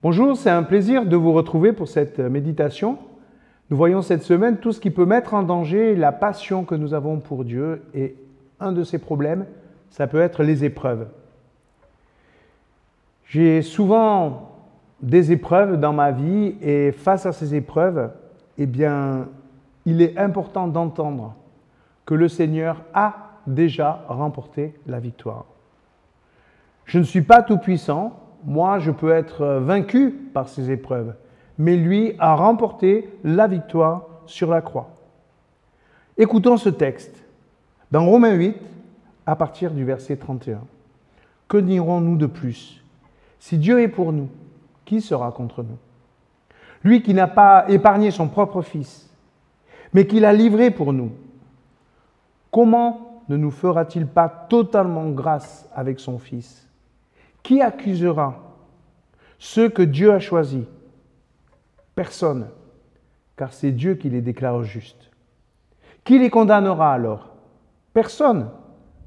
Bonjour, c'est un plaisir de vous retrouver pour cette méditation. Nous voyons cette semaine tout ce qui peut mettre en danger la passion que nous avons pour Dieu et un de ces problèmes, ça peut être les épreuves. J'ai souvent des épreuves dans ma vie et face à ces épreuves, eh bien, il est important d'entendre que le Seigneur a déjà remporté la victoire. Je ne suis pas tout puissant, moi je peux être vaincu par ces épreuves, mais lui a remporté la victoire sur la croix. Écoutons ce texte dans Romains 8 à partir du verset 31. Que dirons-nous de plus? Si Dieu est pour nous, qui sera contre nous? Lui qui n'a pas épargné son propre Fils, mais qui l'a livré pour nous, comment ne nous fera-t-il pas totalement grâce avec son Fils? Qui accusera ceux que Dieu a choisis? Personne, car c'est Dieu qui les déclare justes. Qui les condamnera alors? Personne,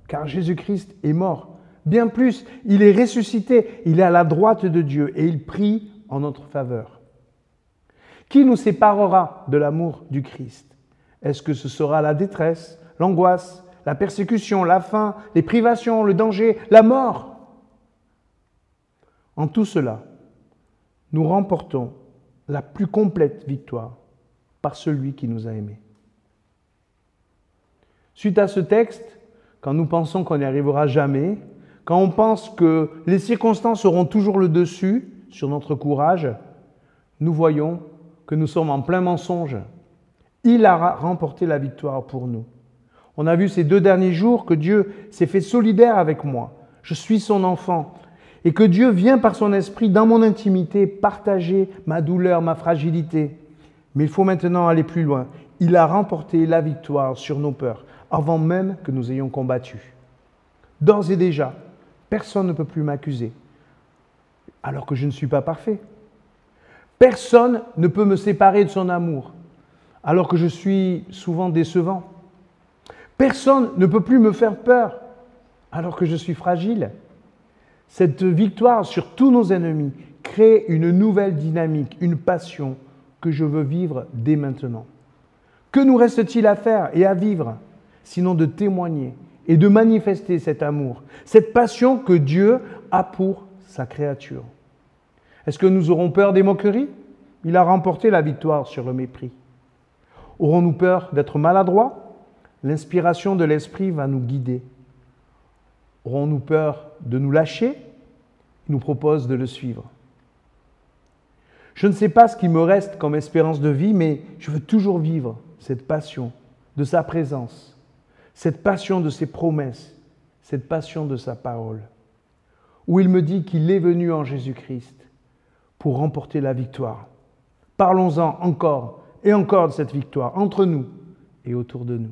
car Jésus-Christ est mort. Bien plus, il est ressuscité, il est à la droite de Dieu et il prie en notre faveur. Qui nous séparera de l'amour du Christ? Est-ce que ce sera la détresse, l'angoisse, la persécution, la faim, les privations, le danger, la mort? En tout cela, nous remportons la plus complète victoire par celui qui nous a aimés. Suite à ce texte, quand nous pensons qu'on n'y arrivera jamais, quand on pense que les circonstances auront toujours le dessus sur notre courage, nous voyons que nous sommes en plein mensonge. Il a remporté la victoire pour nous. On a vu ces deux derniers jours que Dieu s'est fait solidaire avec moi. Je suis son enfant et que Dieu vient par son esprit dans mon intimité partager ma douleur, ma fragilité. Mais il faut maintenant aller plus loin. Il a remporté la victoire sur nos peurs avant même que nous ayons combattu. D'ores et déjà, personne ne peut plus m'accuser alors que je ne suis pas parfait. Personne ne peut me séparer de son amour alors que je suis souvent décevant. Personne ne peut plus me faire peur alors que je suis fragile. Cette victoire sur tous nos ennemis crée une nouvelle dynamique, une passion que je veux vivre dès maintenant. Que nous reste-t-il à faire et à vivre sinon de témoigner et de manifester cet amour, cette passion que Dieu a pour sa créature? Est-ce que nous aurons peur des moqueries? Il a remporté la victoire sur le mépris. Aurons-nous peur d'être maladroits? L'inspiration de l'Esprit va nous guider. Aurons-nous peur de nous lâcher? Il nous propose de le suivre. Je ne sais pas ce qui me reste comme espérance de vie, mais je veux toujours vivre cette passion de sa présence, cette passion de ses promesses, cette passion de sa parole, où il me dit qu'il est venu en Jésus-Christ pour remporter la victoire. Parlons-en encore et encore de cette victoire entre nous et autour de nous.